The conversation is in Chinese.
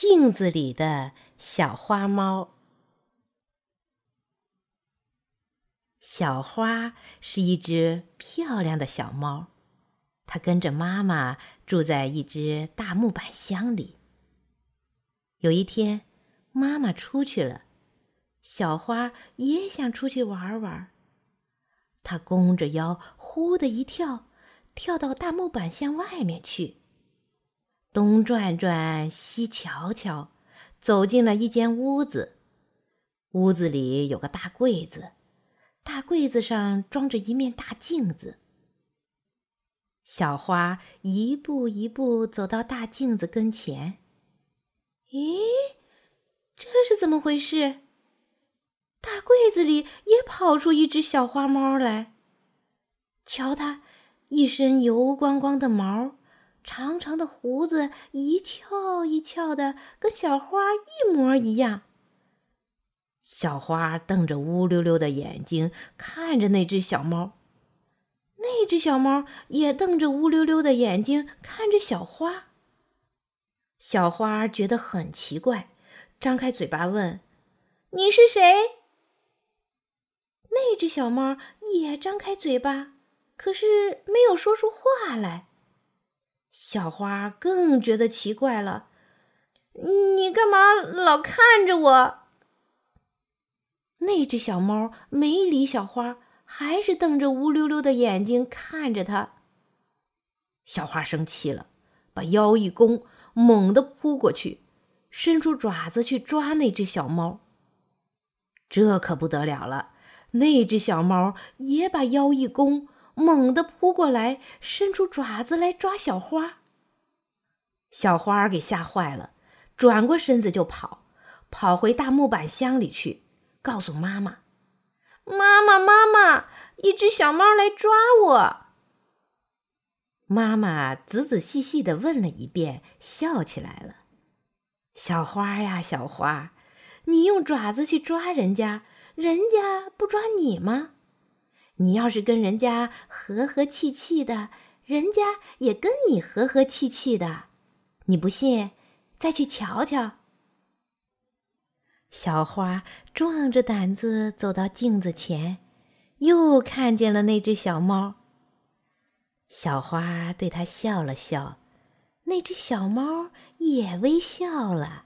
镜子里的小花猫。小花是一只漂亮的小猫，它跟着妈妈住在一只大木板箱里。有一天，妈妈出去了，小花也想出去玩玩。它弓着腰，呼的一跳，跳到大木板箱外面去。东转转，西瞧瞧，走进了一间屋子。屋子里有个大柜子，大柜子上装着一面大镜子。小花一步一步走到大镜子跟前。咦，这是怎么回事？大柜子里也跑出一只小花猫来。瞧它，一身油光光的毛。长长的胡子一翘一翘的，跟小花一模一样。小花瞪着乌溜溜的眼睛看着那只小猫，那只小猫也瞪着乌溜溜的眼睛看着小花。小花觉得很奇怪，张开嘴巴问：“你是谁？”那只小猫也张开嘴巴，可是没有说出话来。小花更觉得奇怪了，你干嘛老看着我？那只小猫没理小花，还是瞪着乌溜溜的眼睛看着它。小花生气了，把腰一弓，猛地扑过去，伸出爪子去抓那只小猫。这可不得了了，那只小猫也把腰一弓。猛地扑过来，伸出爪子来抓小花。小花给吓坏了，转过身子就跑，跑回大木板箱里去，告诉妈妈：“妈妈，妈妈，一只小猫来抓我。”妈妈仔仔细细的问了一遍，笑起来了：“小花呀，小花，你用爪子去抓人家，人家不抓你吗？”你要是跟人家和和气气的，人家也跟你和和气气的。你不信，再去瞧瞧。小花壮着胆子走到镜子前，又看见了那只小猫。小花对它笑了笑，那只小猫也微笑了。